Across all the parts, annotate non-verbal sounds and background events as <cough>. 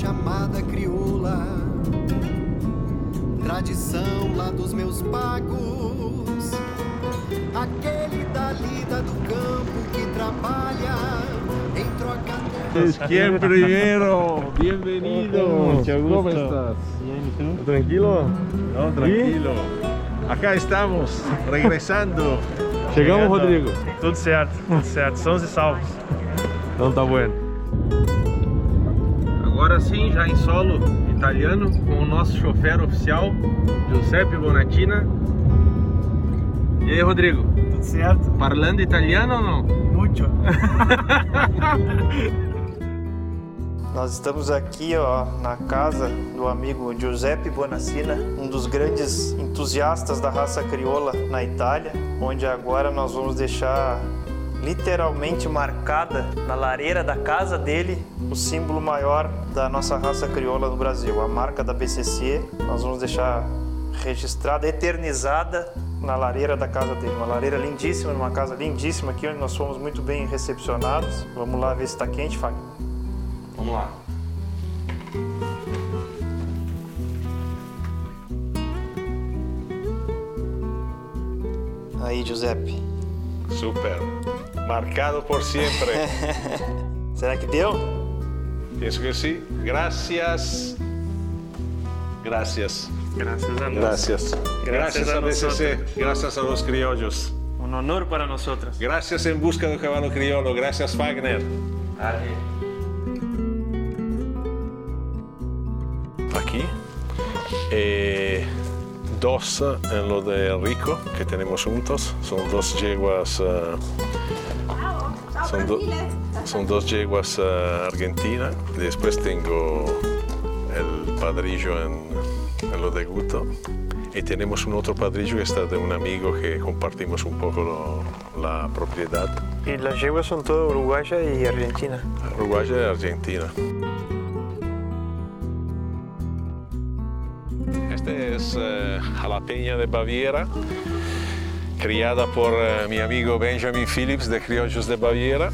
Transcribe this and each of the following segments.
chamada crioula. Tradição lá dos meus pagos. Aquele da lida do campo que trabalha em troca Es quien primero. Bienvenido. Mucho gusto. ¿Cómo estás? Bien, ¿y tú? Tranquilo. No, tranquilo. Acá estamos, regresando. <laughs> Chegamos. Rodrigo. Tudo certo, tudo certo. Sãos e salvos. Então tá bueno. Agora sim, já em solo italiano, com o nosso chofer oficial, Giuseppe Bonatina. E aí, Rodrigo? Tudo certo? Parlando italiano ou não? Muito. <laughs> Nós estamos aqui ó, na casa do amigo Giuseppe Bonacina, um dos grandes entusiastas da raça crioula na Itália, onde agora nós vamos deixar literalmente marcada na lareira da casa dele o símbolo maior da nossa raça crioula no Brasil, a marca da BCC. Nós vamos deixar registrada, eternizada na lareira da casa dele. Uma lareira lindíssima, numa casa lindíssima aqui, onde nós fomos muito bem recepcionados. Vamos lá ver se está quente, Fábio. Vamos lá. Aí, Giuseppe. Super. Marcado por siempre. <laughs> Será que deu? Pienso que sí. Gracias. Gracias. Graças a Deus. Gracias. Gracias a BCC. Gracias a los criollos. Um honor para nós outras. Gracias en busca del caballo criollo. Gracias Wagner. Aquí. Eh, dos en lo de Rico que tenemos juntos. Son dos yeguas. eh, son, do- son dos yeguas eh, argentinas. Después tengo el padrillo en, en lo de Guto. Y tenemos un otro padrillo que está de un amigo que compartimos un poco lo- la propiedad. Y las yeguas son todas uruguayas y argentinas. Uruguaya y Argentina. Este es eh, jalapeña de Baviera, criada por eh, mi amigo Benjamin Phillips de Criollos de Baviera.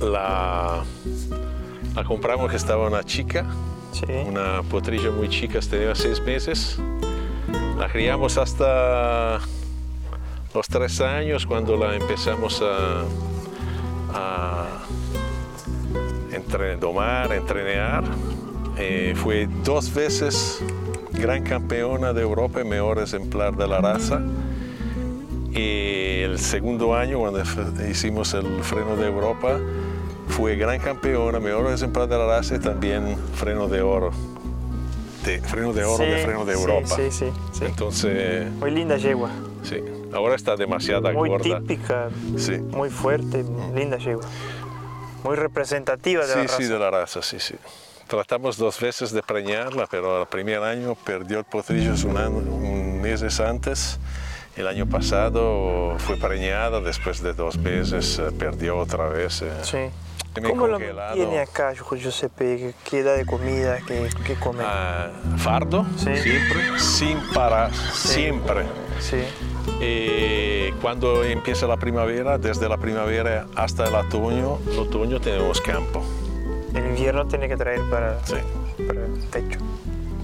La, la compramos que estaba una chica, Sí. una potrilla muy chica, tenía seis meses. La criamos hasta los tres años cuando la empezamos a, a entre- domar, entrenar. Eh, fue dos veces gran campeona de Europa y mejor ejemplar de la raza. Y el segundo año, cuando hicimos el freno de Europa, fue gran campeona, mejor ejemplar de la raza y también freno de oro. De, freno de oro de Sí, freno de sí, Europa. Sí, sí, sí. Entonces, Muy linda yegua. sí, ahora está demasiado Muy gorda. típica, Sí. muy fuerte, linda yegua. Muy representativa de Sí, la raza. sí, de la raza, sí, sí. Tratamos dos veces de preñarla, pero el primer año perdió el potrillo un, año- un meses antes. El año pasado fue preñada, después de dos meses eh, perdió otra vez. eh. Sí. ¿Cómo lo tiene acá, Giuseppe? ¿Qué- ¿Qué da de comida? ¿Qué, qué come? Ah, fardo, Sí. siempre, sin parar, siempre. Sí. Y cuando empieza la primavera, desde la primavera hasta el otoño, el otoño tenemos campo. El invierno tiene que traer para, Sí. para el techo.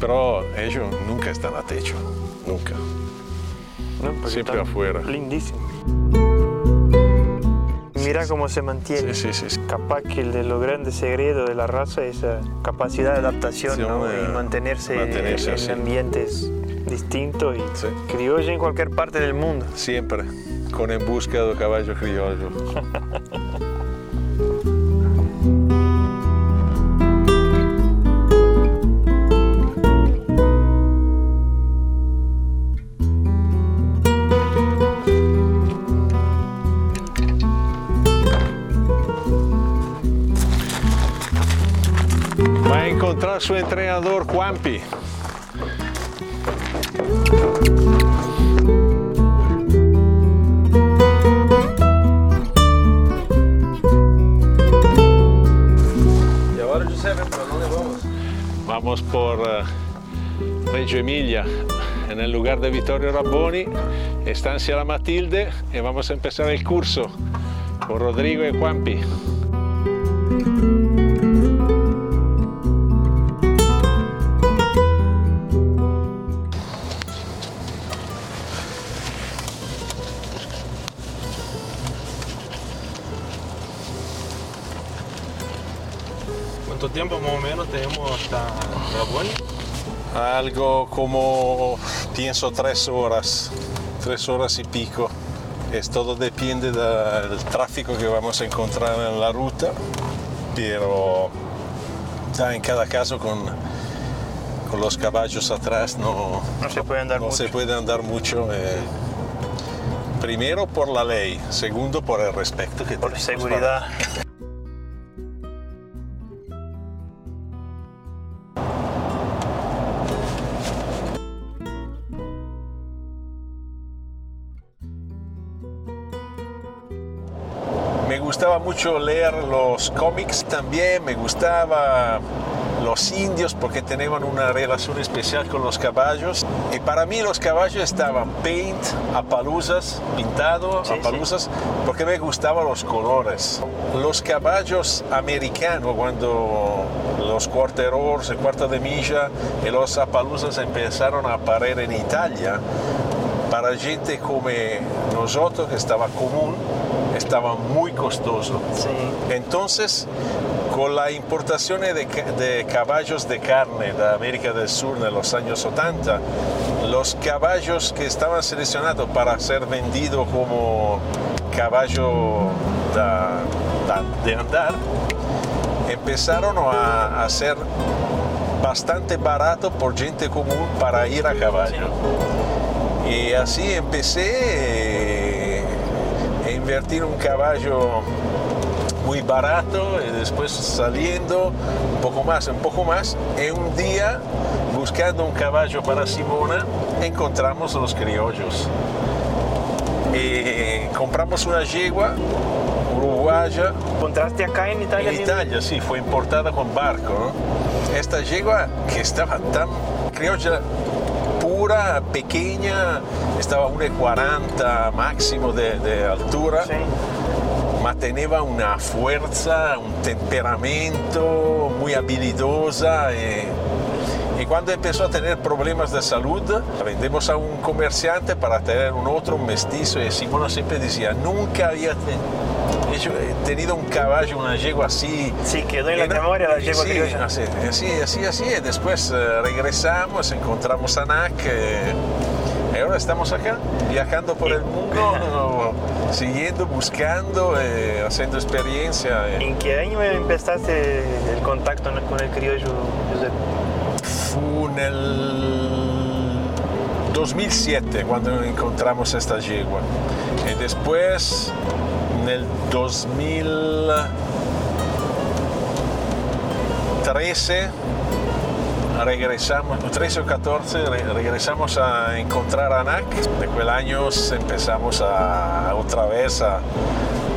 Pero ellos nunca están a techo, nunca. ¿No? Porque Siempre afuera. Lindísimo. Mira cómo se mantiene. Sí, sí, sí. Capaz que el de los grandes secretos de la raza es esa capacidad de adaptación ¿no? Y mantenerse, mantenerse en así. ambientes distintos y Sí. criolla en cualquier parte del mundo. Siempre, con en busca del caballo criollo. <laughs> su entrenador Juanpi. E agora, Giuseppe, para onde vamos? Vamos por eh, Reggio Emilia, en el lugar de Vittorio Rabboni, Estancia La Matilde, y vamos a empezar el curso con Rodrigo y Juanpi. Algo como, pienso, tres horas, tres horas y pico. Es todo depende del tráfico que vamos a encontrar en la ruta, pero ya en cada caso con, con los caballos atrás no, No se puede andar no se mucho. puede andar mucho. eh, primero por la ley, segundo por el respeto que Por seguridad. Me mucho leer los cómics también, me gustaba los indios porque tenían una relación especial con los caballos. Y para mí los caballos estaban paint, a paluzas, pintado, Sí, a paluzas, porque me gustaban los colores. Los caballos americanos, cuando los quarterors, el cuarto de milla y los apaluzas empezaron a aparecer en Italia, para gente como nosotros, que estaba común, estaba muy costoso. Sí. Entonces, con la importación de, de caballos de carne de América del Sur en los años 80, los caballos que estaban seleccionados para ser vendidos como caballo da- de andar, empezaron a, a ser bastante barato por gente común para ir a caballo. Y así empecé eh, invertir un caballo muy barato y después saliendo un poco más, un poco más. Y un día, buscando un caballo para Simona, encontramos los criollos. Y compramos una yegua uruguaya ¿Encontraste acá en Italia? en? Italia, sí, fue importada con barco. ¿no? Esta yegua que estaba tan criolla, pequeña, estaba 1,40 máximo de, de altura, Sí. ma teneva una fuerza, un temperamento muy habilidosa. Y, y cuando empezó a tener problemas de salud, vendemos a un comerciante para tener un otro un mestizo. Y Simona siempre decía, nunca había te- hecho- tenido un caballo, una yegua así. Sí, quedó en la Era- memoria la yegua sí, criolla. Así, así, así. Y Después eh, regresamos, encontramos a NAC. eh, y ahora estamos acá, viajando por el mundo, <laughs> siguiendo, buscando, eh, haciendo experiencia. eh. ¿En qué año empezaste el contacto ¿no? con el criollo, Josep? Fu nel 2007 cuando encontramos esta yegua. Y después, nel 2013, regresamos, 13 o 14, re- regresamos a encontrar a NAC. De aquel año empezamos a, otra vez a,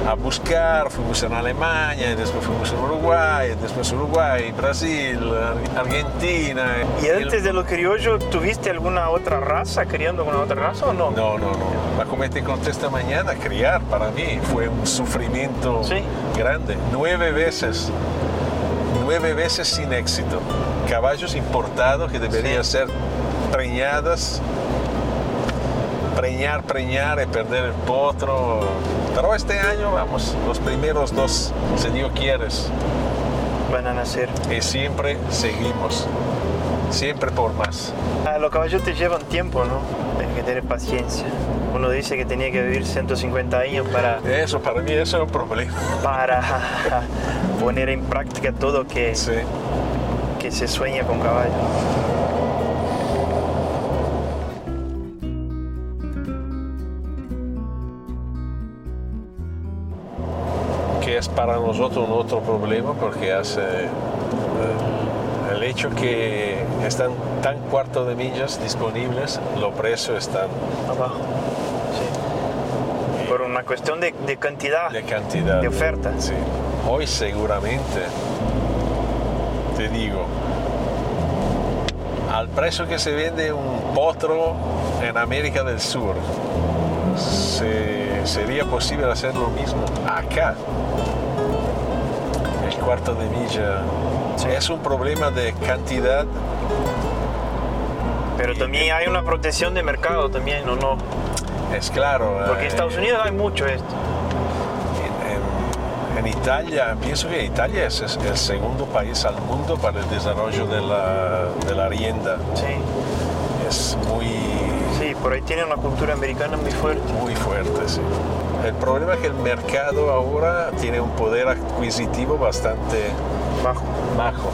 a buscar, fuimos en Alemania, y después fuimos en Uruguay, y después Uruguay, Brasil, Ar- Argentina. ¿Y antes de los criollos, tuviste alguna otra raza, criando alguna otra raza o no? No, no, no. Ma como te conté esta mañana, criar para mí fue un sufrimiento Sí. grande. Nueve veces, nueve veces sin éxito. Caballos importados que deberían ser preñadas, preñar, preñar y perder el potro. Pero este año, vamos, los primeros dos, si Dios quieres, Van a nacer. y siempre seguimos, siempre por más. Ah, los caballos te llevan tiempo, ¿no? Tienes que tener paciencia. Uno dice que tenía que vivir 150 años para, Eso para mí eso es un problema. para poner en práctica todo que, Sí. que se sueña con caballos. Para nosotros un otro problema porque hace eh, el hecho que están tan cuarto de millas disponibles, los precios están Abajo. Sí. Por una cuestión de, de cantidad. de cantidad. De oferta. Sí. Hoy seguramente, te digo, al precio que se vende un potro en América del Sur, se- sería posible hacer lo mismo acá. Cuarto de milla es un problema de cantidad. Pero también hay una protección de mercado también, ¿o no? Es claro. Porque en eh, Estados Unidos hay mucho esto. en, en- En Italia, pienso que Italia es es el segundo país al mundo para el desarrollo de la, de la rienda. Sí, Es muy, sí, por ahí tiene una cultura americana muy fuerte. muy fuerte, sí. El problema es que el mercado ahora tiene un poder adquisitivo bastante Bajo. bajo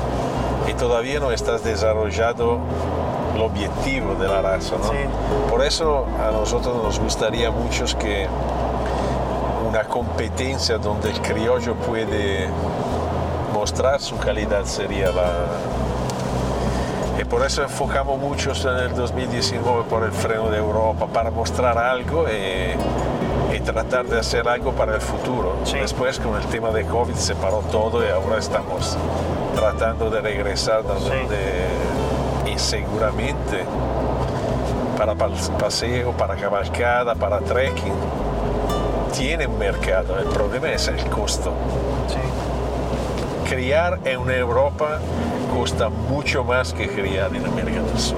y todavía no estás desarrollado el objetivo de la raza, ¿no? Sí. Por eso a nosotros nos gustaría mucho que una competencia donde el criollo puede mostrar su calidad sería la... Y por eso enfocamos mucho en el 2019 por el freno de Europa, para mostrar algo y, y tratar de hacer algo para el futuro. Sí. Después con el tema de COVID se paró todo y ahora estamos tratando de regresar donde y seguramente para pas- paseo, para cabalgada, para trekking, tiene un mercado. El problema es el costo. Sí. Criar en Europa cuesta mucho más que criar en América del Sur,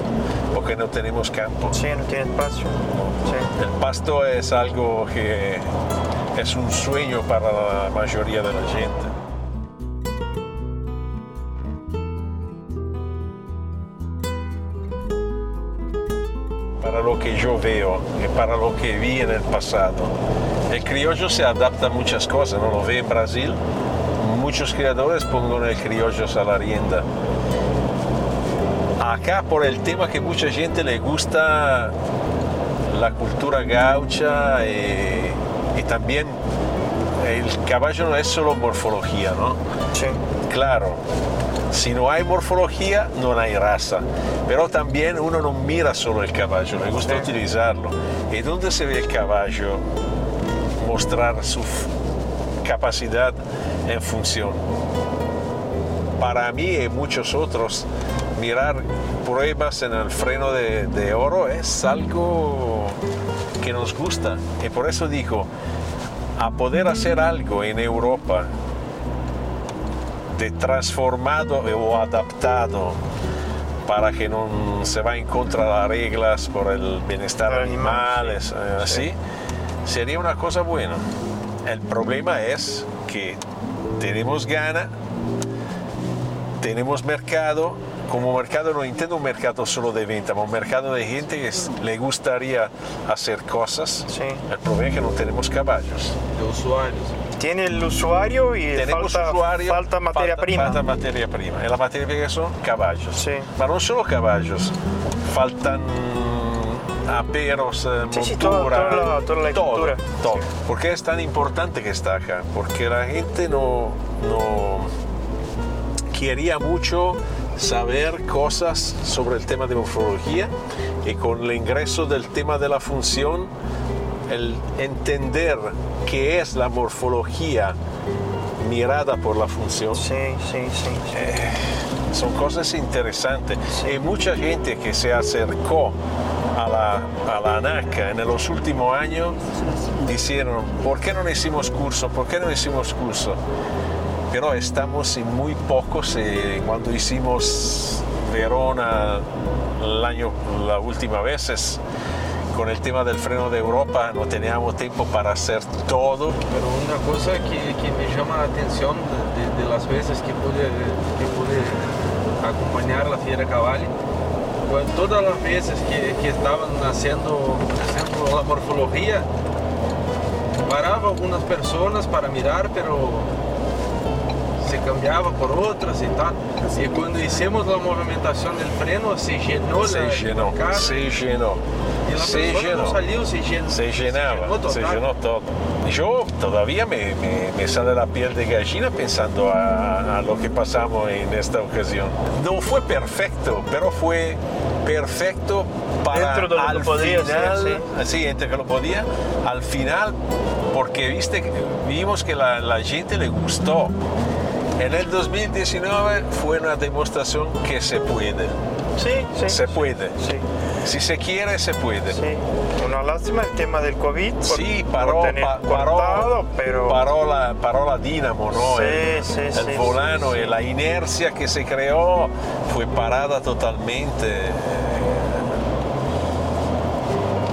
porque no tenemos campo. Sí, no tiene espacio. Sí. El pasto es algo que es un sueño para la mayoría de la gente. Para lo que yo veo y para lo que vi en el pasado, el criollo se adapta a muchas cosas, ¿no? Lo ve en Brasil, muchos criadores ponen el criollo a la rienda. Acá por el tema que mucha gente le gusta la cultura gaucha y, y también el caballo no es solo morfología, ¿no? Sí. Claro, si no hay morfología, no hay raza. Pero también uno no mira solo el caballo, le gusta Sí. utilizarlo. ¿Y dónde se ve el caballo mostrar su capacidad en función? Para mí y muchos otros, mirar pruebas en el freno de, de oro es algo que nos gusta. Y por eso digo, a poder hacer algo en Europa de transformado o adaptado para que no se va en contra de las reglas por el bienestar Del animal, animal, es, sí. eh, sería una cosa buena. El problema es que tenemos gana, tenemos mercado, como mercado no entiendo un mercado solo de venta, un mercado de gente que le gustaría hacer cosas. Sí. El problema es que no tenemos caballos. de usuarios. Tiene el usuario y Tenemos falta, usuario, falta materia falta- prima. Falta materia prima. Y la materia prima son caballos. Sí. Pero no solo caballos, faltan aperos, eh, Sí, sí, montura, toda- toda la- toda la todo, todo. Sí. ¿Por qué es tan importante que está acá? Porque la gente no, no quería mucho saber cosas sobre el tema de morfología y con el ingreso del tema de la función, el entender qué es la morfología mirada por la función, Sí, sí, sí. sí. son cosas interesantes. Sí. Y mucha gente que se acercó a la, a la ANACA en los últimos años dijeron, ¿por qué no hicimos curso? ¿Por qué no hicimos curso? Pero estamos en muy pocos. eh, cuando hicimos Verona el año, la última vez, con el tema del freno de Europa no teníamos tiempo para hacer todo. Pero una cosa que, que me llama la atención de, de las veces que pude, que pude acompañar la Fiera Cavalli, pues todas las veces que, que estaban haciendo, haciendo la morfología, paraba algunas personas para mirar, pero cambiaba por otras y tal. Y cuando hicimos la movimentación del freno, se llenó Se la llenó, casa, se llenó, y la se llenó. no salió, se llenó. Se llenaba, llenó se llenó todo. Yo todavía me, me- me sale la piel de gallina pensando a, a lo que pasamos en esta ocasión. No fue perfecto, pero fue perfecto para Dentro de lo que al podía ser, final, sí, entre que lo podía, al final, porque viste, que- vimos que la, la gente le gustó. En el 2019 fue una demostración que se puede, Sí, sí. se puede. Sí, Si se quiere, se puede. sí. Una lástima el tema del COVID. por- Sí, por paró, tener pa- cortado, paró, pero paró la, paró la dínamo, ¿no? Sí, el, sí, el sí, volano y la inercia que se creó fue parada totalmente.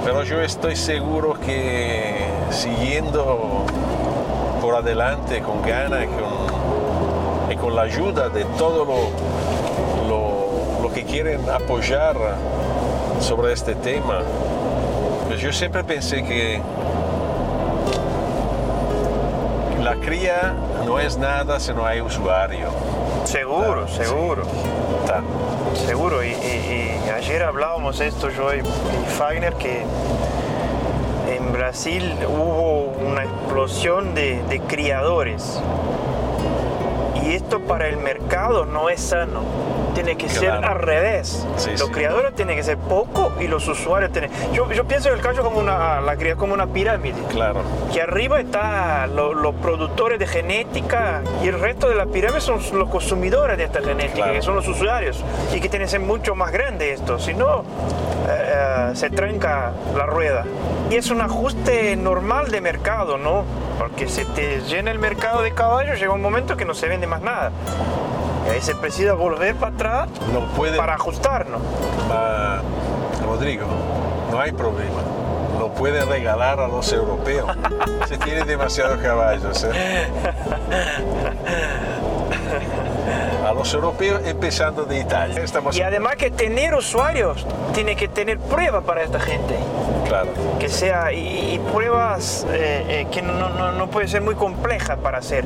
Pero yo estoy seguro que siguiendo por adelante con ganas y con, con la ayuda de todo lo, lo, lo que quieren apoyar sobre este tema. Pues yo siempre pensé que la cría no es nada si no hay usuario. Seguro, seguro. Seguro, y, y- y ayer hablábamos esto yo y, y Fagner que en Brasil hubo una explosión de, de criadores y esto para el mercado no es sano. Tiene que ser Claro. al revés. Sí, los sí. criadores tienen que ser poco y los usuarios tienen. Yo, yo pienso el caso como una, la cría como una pirámide Claro, que arriba están los productores de genética y el resto de la pirámide son los consumidores de esta genética, Claro. que son los usuarios, y que tienen que ser mucho más grande esto, si no eh, se tranca la rueda. Y es un ajuste normal de mercado, ¿no? Porque se te llena el mercado de caballos, llega un momento que no se vende más nada. Se precisa volver para atrás no puede... para ajustarnos. Rodrigo, no hay problema. Lo pueden regalar a los europeos. Se tiene demasiados caballos. ¿eh? A los europeos empezando de Italia. Estamos Y además que tener usuarios tiene que tener pruebas para esta gente. Claro. que sea y, y pruebas eh, eh, que no, no, no puede ser muy complejas para hacer.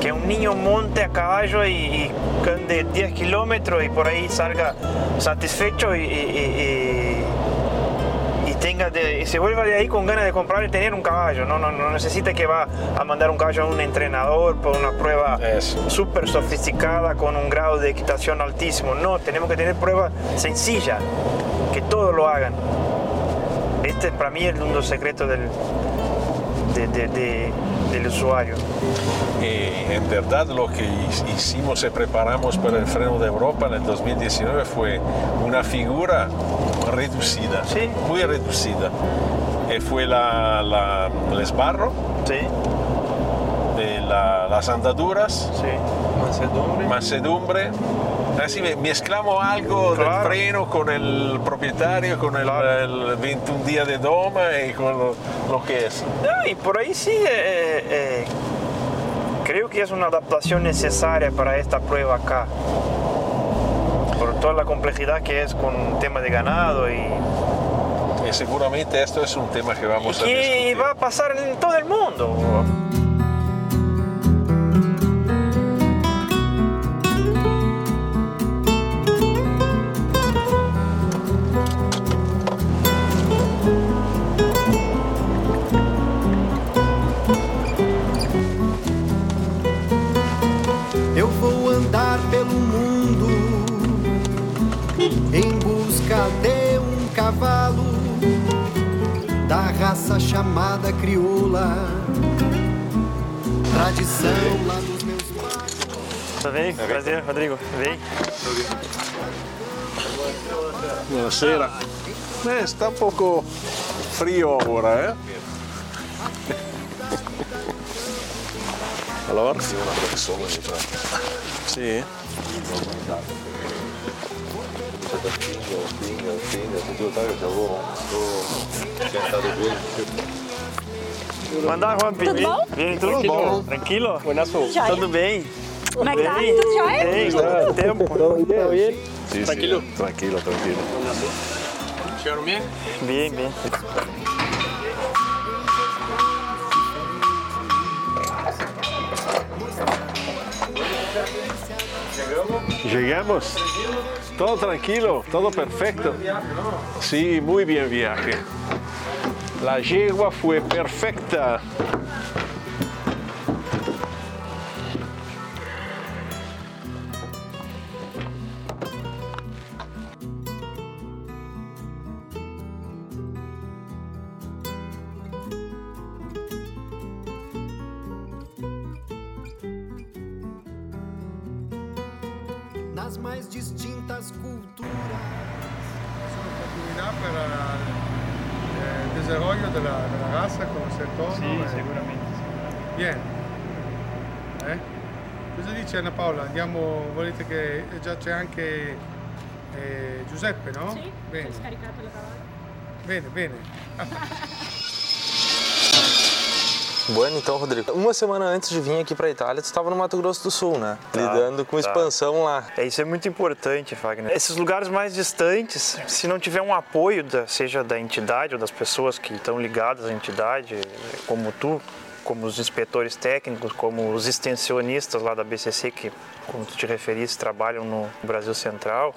Que un niño monte a caballo y, y ande 10 kilómetros y por ahí salga satisfecho y, y- tenga de- se vuelva de ahí con ganas de comprar y tener un caballo. No, no, no necesita que va a mandar un caballo a un entrenador por una prueba súper sofisticada con un grado de equitación altísimo. No tenemos que tener pruebas sencillas que todos lo hagan este es para mí el mundo secreto del, de- de- de- del usuario. Y en verdad lo que hi- hicimos y preparamos para el freno de Europa en el 2019 fue una figura reducida, Sí. muy reducida. Y fue la, la- el esbarro, Sí, de la- las andaduras, sí. Mansedumbre. mansedumbre. Así me- mezclamos algo Claro. del freno con el propietario, con el, Claro. el 21 días de doma y con lo, lo que es. No, y por ahí sí, eh, eh, creo que es una adaptación necesaria para esta prueba acá. Por toda la complejidad que es con tema de ganado y, Y seguramente esto es un tema que y vamos a discutir. va a pasar en todo el mundo. Cavalo da raça chamada crioula. Tradição lá dos meus pais. Tudo bem? Prazer, Rodrigo. Vem. Buonasera. Eh, sta un poco frío ahora, ¿eh? Allora? Sì. 是个啤酒，冰的冰的，这就代表着我们都见到的贵。Mandar Rampini. Tudo bom? Tudo bom. Tranquilo? Tudo bem? Como é que tá? Tudo jóia? Bem, já tempo. Tudo bem? sim, Tranquilo? Sim. Tranquilo, tranquilo. Chegaram bem? Bem, bem. Chegamos? Chegamos? Todo tranquilo, todo perfecto. Sí, muy bien viaje. La yegua fue perfecta. das mais distintas culturas. Sono continuità per il eh, eh desarrollo della, della razza come settore. Sì, e... sicuramente, sicuramente. Bien. Eh? Cosa dice Anna Paola? Andiamo, volete che eh, già c'è anche eh, Giuseppe, no? Sì, bene. ho scaricato la parola. Bene, bene. <laughs> Bueno, então, Rodrigo, uma semana antes de vir aqui para a Itália, tu estava no Mato Grosso do Sul, né? Lidando com expansão lá. É, isso é muito importante, Wagner. Esses lugares mais distantes, se não tiver um apoio, da, seja da entidade ou das pessoas que estão ligadas à entidade, como tu, como os inspetores técnicos, como os extensionistas lá da BCC, que, como tu te referiste, trabalham no Brasil Central,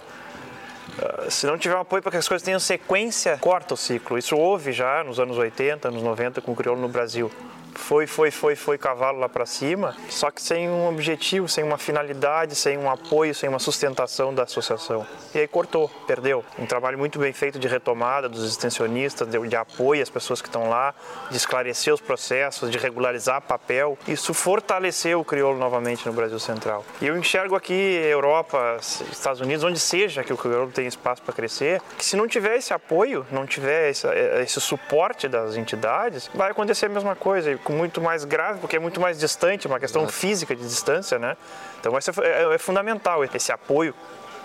Uh, se não tiver um apoio para que as coisas tenham sequência, corta o ciclo. Isso houve já nos anos 80, anos 90 com o crioulo no Brasil foi, foi, foi, foi cavalo lá para cima, só que sem um objetivo, sem uma finalidade, sem um apoio, sem uma sustentação da associação. E aí cortou, perdeu. Um trabalho muito bem feito de retomada dos extensionistas, de, de apoio às pessoas que estão lá, de esclarecer os processos, de regularizar papel. Isso fortaleceu o crioulo novamente no Brasil Central. E eu enxergo aqui Europa, Estados Unidos, onde seja que o crioulo tem espaço para crescer, que se não tiver esse apoio, não tiver esse, esse suporte das entidades, vai acontecer a mesma coisa muito mais grave, porque é muito mais distante, uma questão física de distância, né? Então essa é, é fundamental esse apoio.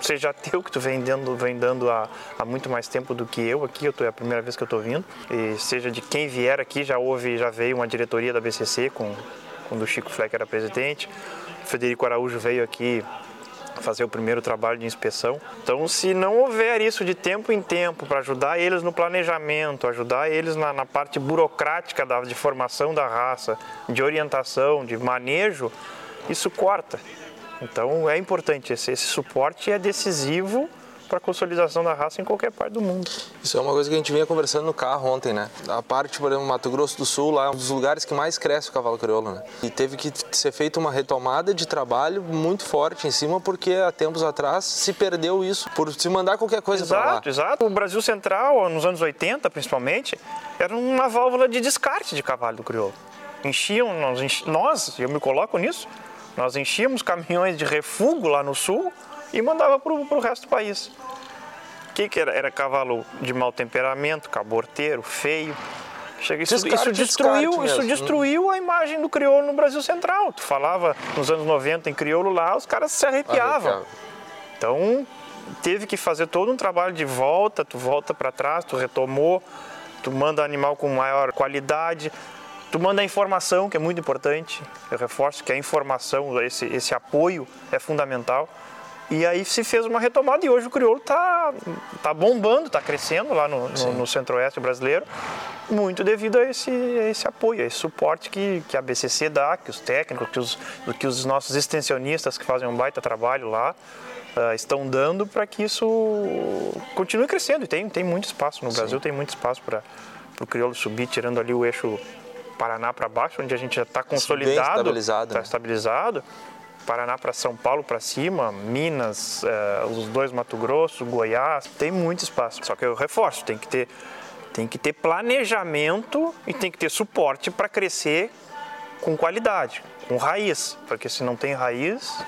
Seja teu que tu vem dando, vem dando há, há, muito mais tempo do que eu aqui, eu tô, é a primeira vez que eu estou vindo, e seja de quem vier aqui, já houve, já veio uma diretoria da BCC com quando o Chico Fleck era presidente, o Federico Araújo veio aqui fazer o primeiro trabalho de inspeção. Então, se não houver isso de tempo em tempo para ajudar eles no planejamento, ajudar eles na, na parte burocrática da, de formação da raça, de orientação, de manejo, isso corta. Então, é importante esse, esse suporte é decisivo para a consolidação da raça em qualquer parte do mundo. Isso é uma coisa que a gente vinha conversando no carro ontem, né? A parte, por exemplo, Mato Grosso do Sul, lá é um dos lugares que mais cresce o cavalo crioulo, né? E teve que ser feita uma retomada de trabalho muito forte em cima, porque há tempos atrás se perdeu isso por se mandar qualquer coisa para lá. Exato, exato. O Brasil Central, nos anos 80 principalmente, era uma válvula de descarte de cavalo do crioulo. Enchiam, nós, nós eu me coloco nisso, nós enchíamos caminhões de refúgio lá no sul e mandava para o resto do país. O que, que era? Era cavalo de mau temperamento, caborteiro, feio. Chega, isso, isso, destruiu, isso destruiu a imagem do crioulo no Brasil Central. Tu falava nos anos 90 em crioulo lá, os caras se arrepiavam. Arrepiava. Então, teve que fazer todo um trabalho de volta, tu volta para trás, tu retomou, tu manda animal com maior qualidade, tu manda a informação, que é muito importante. Eu reforço que a informação, esse, esse apoio é fundamental. E aí se fez uma retomada e hoje o crioulo está tá bombando, está crescendo lá no, no, no centro-oeste brasileiro, muito devido a esse, a esse apoio, a esse suporte que, que a BCC dá, que os técnicos, que os, que os nossos extensionistas que fazem um baita trabalho lá uh, estão dando para que isso continue crescendo. E tem, tem muito espaço no Sim. Brasil, tem muito espaço para o crioulo subir, tirando ali o eixo Paraná para baixo, onde a gente já está consolidado, está estabilizado, tá né? estabilizado Paraná para São Paulo para cima, Minas, eh, os dois Mato Grosso, Goiás, tem muito espaço. Só que eu reforço, tem que ter, tem que ter planejamento e tem que ter suporte para crescer com qualidade, com raiz, porque se não tem raiz,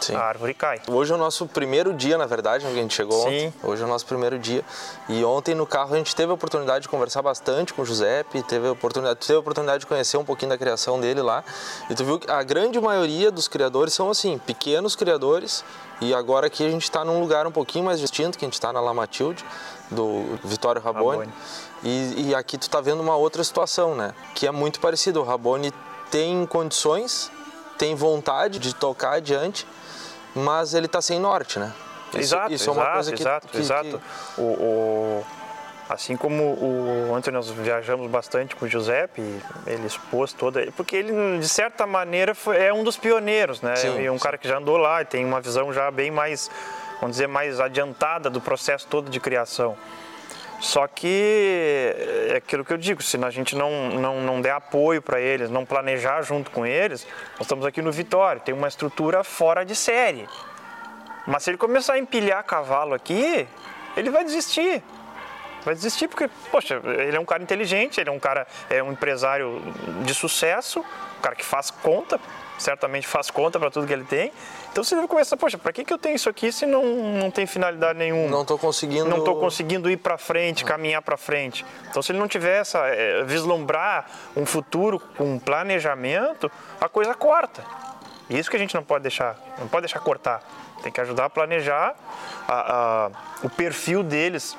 Sim. a árvore cai. Hoje é o nosso primeiro dia, na verdade, que a gente chegou Sim. ontem. Hoje é o nosso primeiro dia. E ontem no carro a gente teve a oportunidade de conversar bastante com o Giuseppe, teve a oportunidade, teve a oportunidade de conhecer um pouquinho da criação dele lá. E tu viu que a grande maioria dos criadores são assim, pequenos criadores. E agora aqui a gente está num lugar um pouquinho mais distinto, que a gente está na La Matilde, do Vitório Raboni. Raboni. E, e aqui tu está vendo uma outra situação, né? Que é muito parecido. O Raboni tem condições, tem vontade de tocar adiante, mas ele está sem norte, né? Isso, exato, isso exato, é uma coisa que, exato, que, exato. Que... O, o, assim como o, ontem nós viajamos bastante com o Giuseppe, ele expôs toda, porque ele de certa maneira foi, é um dos pioneiros, né? Sim, é um sim. cara que já andou lá e tem uma visão já bem mais, vamos dizer, mais adiantada do processo todo de criação. Só que é aquilo que eu digo, se a gente não, não, não der apoio para eles, não planejar junto com eles, nós estamos aqui no Vitória, tem uma estrutura fora de série. Mas se ele começar a empilhar cavalo aqui, ele vai desistir. Vai desistir porque, poxa, ele é um cara inteligente, ele é um cara, é um empresário de sucesso, um cara que faz conta, certamente faz conta para tudo que ele tem. Então você deve começar, poxa, para que, que eu tenho isso aqui se não, não tem finalidade nenhuma? Não estou conseguindo. Não estou conseguindo ir para frente, caminhar para frente. Então se ele não tiver essa, é, vislumbrar um futuro com planejamento, a coisa corta. Isso que a gente não pode deixar, não pode deixar cortar. Tem que ajudar a planejar a, a, o perfil deles.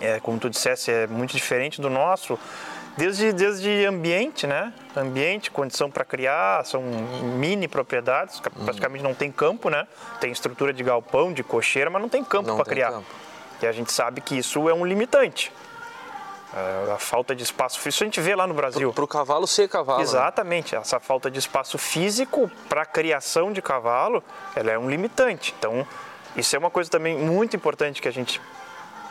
É, como tu dissesse, é muito diferente do nosso Desde, desde ambiente, né? Ambiente, condição para criar, são mini propriedades, Uhum. praticamente não tem campo, né? Tem estrutura de galpão, de cocheira, mas não tem campo para criar. campo. E a gente sabe que isso é um limitante. É, A falta de espaço físico, isso a gente vê lá no Brasil. Para o cavalo ser cavalo. né? Exatamente, essa falta de espaço físico para a criação de cavalo, ela é um limitante. Então, isso é uma coisa também muito importante que a gente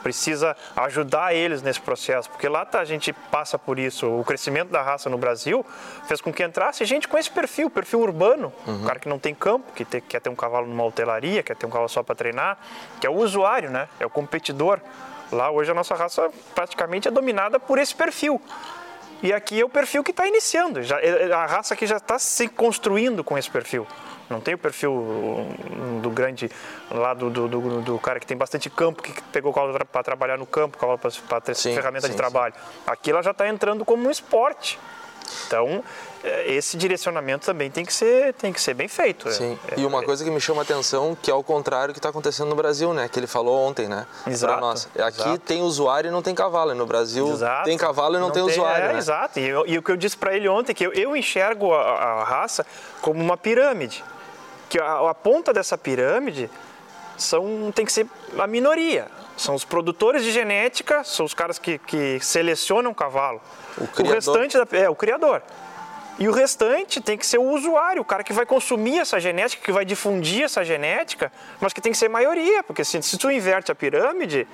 precisa ajudar eles nesse processo, porque lá tá, a gente passa por isso. O crescimento da raça no Brasil fez com que entrasse gente com esse perfil, perfil urbano, Uhum. o cara que não tem campo, que te- quer ter um cavalo numa hotelaria, quer ter um cavalo só para treinar, que é o usuário, né? É o competidor. Lá hoje a nossa raça praticamente é dominada por esse perfil. E aqui é o perfil que está iniciando. Já, é- é- a raça aqui já está se construindo com esse perfil. Não tem o perfil hum, do grande, lá do, do, do- do cara que tem bastante campo, que pegou o cavalo para trabalhar no campo, cavalo para ter Sim, ferramenta de sim, trabalho. Aqui ela já está entrando como um esporte. Então, é, esse direcionamento também tem que ser, tem que ser bem feito. É- Sim. é- e uma coisa que me chama a atenção, que é o contrário que está acontecendo no Brasil, né? Que ele falou ontem, né? Exato, Pra nós. Aqui exato. tem usuário e não tem cavalo. E no Brasil Exato. tem cavalo e não, tem, usuário, é, né? Exato. E, eu- e o que eu disse para ele ontem, que eu, eu enxergo a, a raça como uma pirâmide. Que a, a ponta dessa pirâmide são, tem que ser a minoria. São os produtores de genética, são os caras que, que selecionam o cavalo. O criador. restante da, é o criador. E o restante tem que ser o usuário, o cara que vai consumir essa genética, que vai difundir essa genética, mas que tem que ser maioria, porque se, se tu inverte a pirâmide,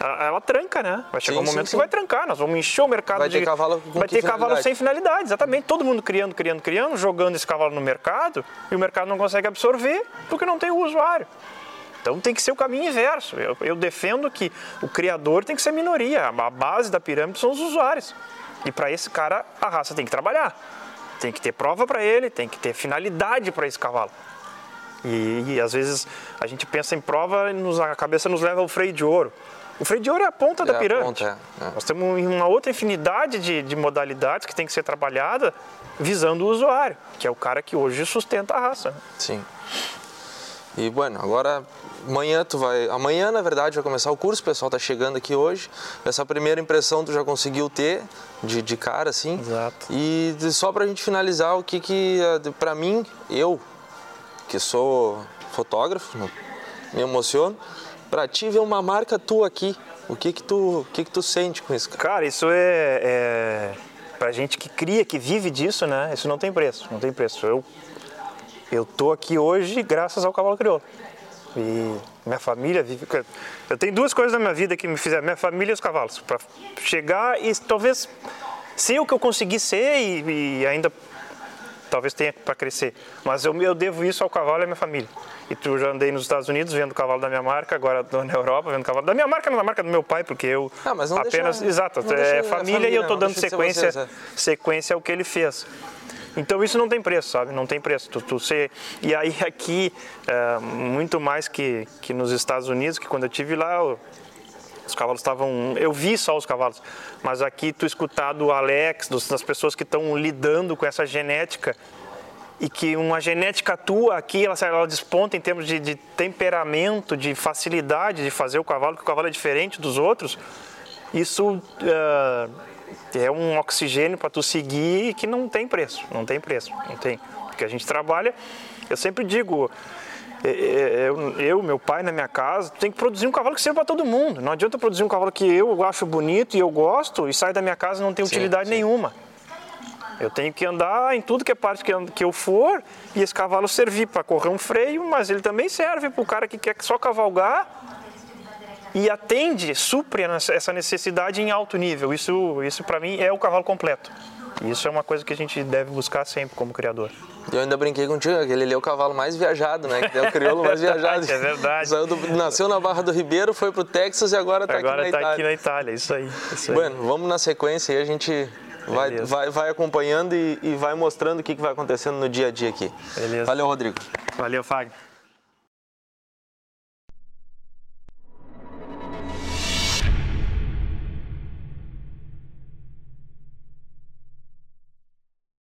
ela, tranca, né? Vai chegar Sim, um momento sim, que vai trancar, nós vamos encher o mercado Vai ter de... cavalo com Vai ter cavalo finalidade? sem finalidade, exatamente. Todo mundo criando, criando, criando, jogando esse cavalo no mercado, e o mercado não consegue absorver porque não tem o usuário. Então tem que ser o caminho inverso. Eu, eu defendo que o criador tem que ser minoria. A base da pirâmide são os usuários. E para esse cara, a raça tem que trabalhar. Tem que ter prova para ele, tem que ter finalidade para esse cavalo. E, e, às vezes a gente pensa em prova e nos- a cabeça nos leva ao freio de ouro. O freio de ouro é a ponta É da a pirâmide. ponta, é. Nós temos uma outra infinidade de, de modalidades que tem que ser trabalhada visando o usuário, que é o cara que hoje sustenta a raça. Sim. E, bueno, agora amanhã tu vai... Amanhã, na verdade, vai começar o curso, o pessoal tá chegando aqui hoje. Essa primeira impressão tu já conseguiu ter de, de cara, assim. Exato. E de- só pra gente finalizar, o que que, eh, pra mim, eu, que sou fotógrafo, me emociono, pra ti ver uma marca tua aqui, o que que tu, o que que tu sente com isso, cara? Cara, isso é, é pra gente que cria, que vive disso, né? Isso não tem preço, não tem preço. Eu eu tô aqui hoje graças ao cavalo crioulo. E minha família vive. Eu tenho duas coisas na minha vida que me fizeram: minha família e os cavalos. Para chegar e talvez ser o que eu consegui ser e, e ainda talvez tenha para crescer. Mas eu, eu devo isso ao cavalo e à minha família. E tu já andei nos Estados Unidos vendo o cavalo da minha marca, agora estou na Europa vendo o cavalo da minha marca, não da marca do meu pai, porque eu Ah, apenas deixa- exato, é é família, família, e eu estou dando deixa de ser sequência sequência ao que ele fez. Então isso não tem preço, sabe? Não tem preço. Tu, tu ser... E aí aqui, é, muito mais que, que nos Estados Unidos, que quando eu tive lá, os cavalos estavam. Eu vi só os cavalos, mas aqui tu escutar do Alex, dos- das pessoas que estão lidando com essa genética e que uma genética tua aqui, ela, ela desponta em termos de, de temperamento, de facilidade de fazer o cavalo, que o cavalo é diferente dos outros, isso ah, é um oxigênio para tu seguir que não tem preço, não tem preço, não tem. Porque a gente trabalha, eu sempre digo, eu, eu, meu pai na minha casa, tem que produzir um cavalo que sirva para todo mundo. Não adianta produzir um cavalo que eu acho bonito e eu gosto e sai da minha casa e não tem Sim, utilidade sim. nenhuma. Eu tenho que andar em tudo que é parte que eu- que eu for e esse cavalo servir para correr um freio, mas ele também serve para o cara que quer só cavalgar e atende, supre essa necessidade em alto nível. Isso, isso para mim é o cavalo completo. E Isso é uma coisa que a gente deve buscar sempre como criador. Eu ainda brinquei contigo, que ele é o cavalo mais viajado, né? Que é o crioulo mais <laughs> viajado. É verdade. Do- nasceu na Barra do Ribeiro, foi pro Texas e agora tá Agora aqui na está aqui Itália. na Itália, isso aí. Isso aí. Bueno, vamos na sequência aí, a gente vai, Beleza. vai, vai acompanhando e, e vai mostrando o que, que vai acontecendo no dia a dia aqui. Beleza. Valeu, Rodrigo. Valeu, Fagner.